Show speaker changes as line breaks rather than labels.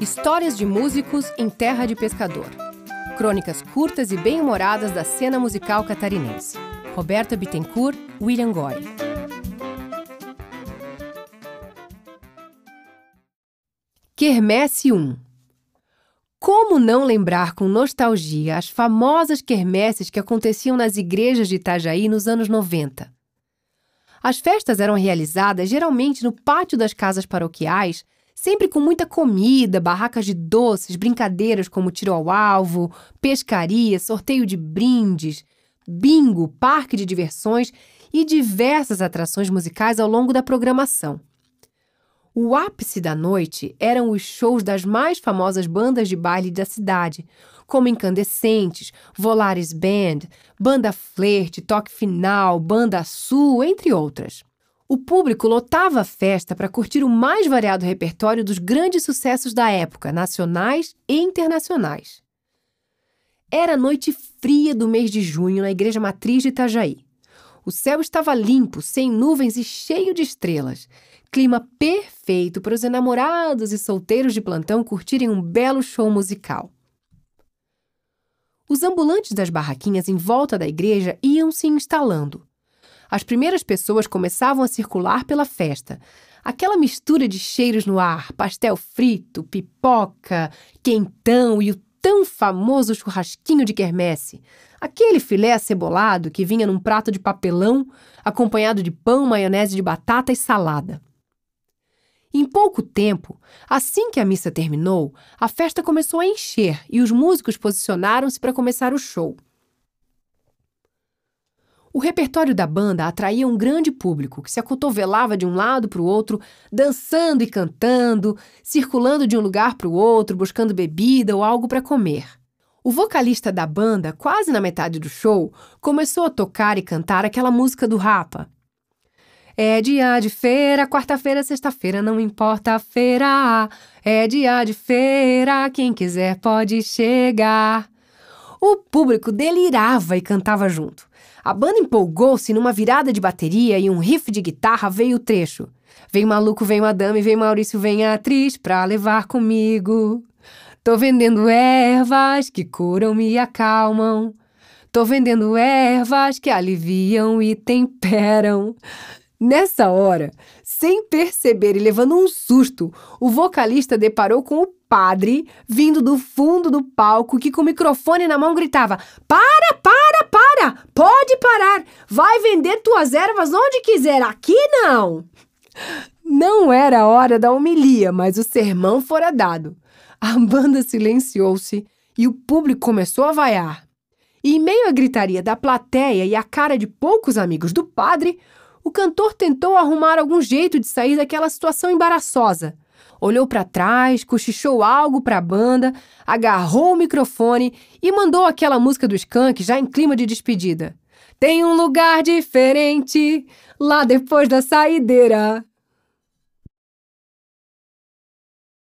Histórias de músicos em terra de pescador. Crônicas curtas e bem-humoradas da cena musical catarinense. Roberta Bittencourt, William Goy. Quermesse 1 Como não lembrar com nostalgia as famosas quermesses que aconteciam nas igrejas de Itajaí nos anos 90? As festas eram realizadas geralmente no pátio das casas paroquiais, sempre com muita comida, barracas de doces, brincadeiras como tiro ao alvo, pescaria, sorteio de brindes, bingo, parque de diversões e diversas atrações musicais ao longo da programação. O ápice da noite eram os shows das mais famosas bandas de baile da cidade, como Incandescentes, Volares Band, Banda Flerte, Toque Final, Banda Sul, entre outras. O público lotava a festa para curtir o mais variado repertório dos grandes sucessos da época, nacionais e internacionais. Era noite fria do mês de junho na Igreja Matriz de Itajaí. O céu estava limpo, sem nuvens e cheio de estrelas. Clima perfeito para os enamorados e solteiros de plantão curtirem um belo show musical. Os ambulantes das barraquinhas em volta da igreja iam se instalando. As primeiras pessoas começavam a circular pela festa. Aquela mistura de cheiros no ar, pastel frito, pipoca, quentão e o tão famoso churrasquinho de quermesse. Aquele filé acebolado que vinha num prato de papelão, acompanhado de pão, maionese de batata e salada. Em pouco tempo, assim que a missa terminou, a festa começou a encher e os músicos posicionaram-se para começar o show. O repertório da banda atraía um grande público que se acotovelava de um lado para o outro, dançando e cantando, circulando de um lugar para o outro, buscando bebida ou algo para comer. O vocalista da banda, quase na metade do show, começou a tocar e cantar aquela música do Rapa, é dia de feira, quarta-feira, sexta-feira, não importa a feira. É dia de feira, quem quiser pode chegar. O público delirava e cantava junto. A banda empolgou-se numa virada de bateria e um riff de guitarra veio o trecho. Vem maluco, vem madame, vem Maurício, vem atriz pra levar comigo. Tô vendendo ervas que curam e acalmam. Tô vendendo ervas que aliviam e temperam. Nessa hora, sem perceber e levando um susto, o vocalista deparou com o padre vindo do fundo do palco que, com o microfone na mão, gritava: Para, para! Vai vender tuas ervas onde quiser, aqui não! Não era a hora da homilia, mas o sermão fora dado. A banda silenciou-se e o público começou a vaiar. E, em meio à gritaria da plateia e à cara de poucos amigos do padre, o cantor tentou arrumar algum jeito de sair daquela situação embaraçosa. Olhou para trás, cochichou algo para a banda, agarrou o microfone e mandou aquela música do Skank já em clima de despedida. Tem um lugar diferente lá depois da saideira.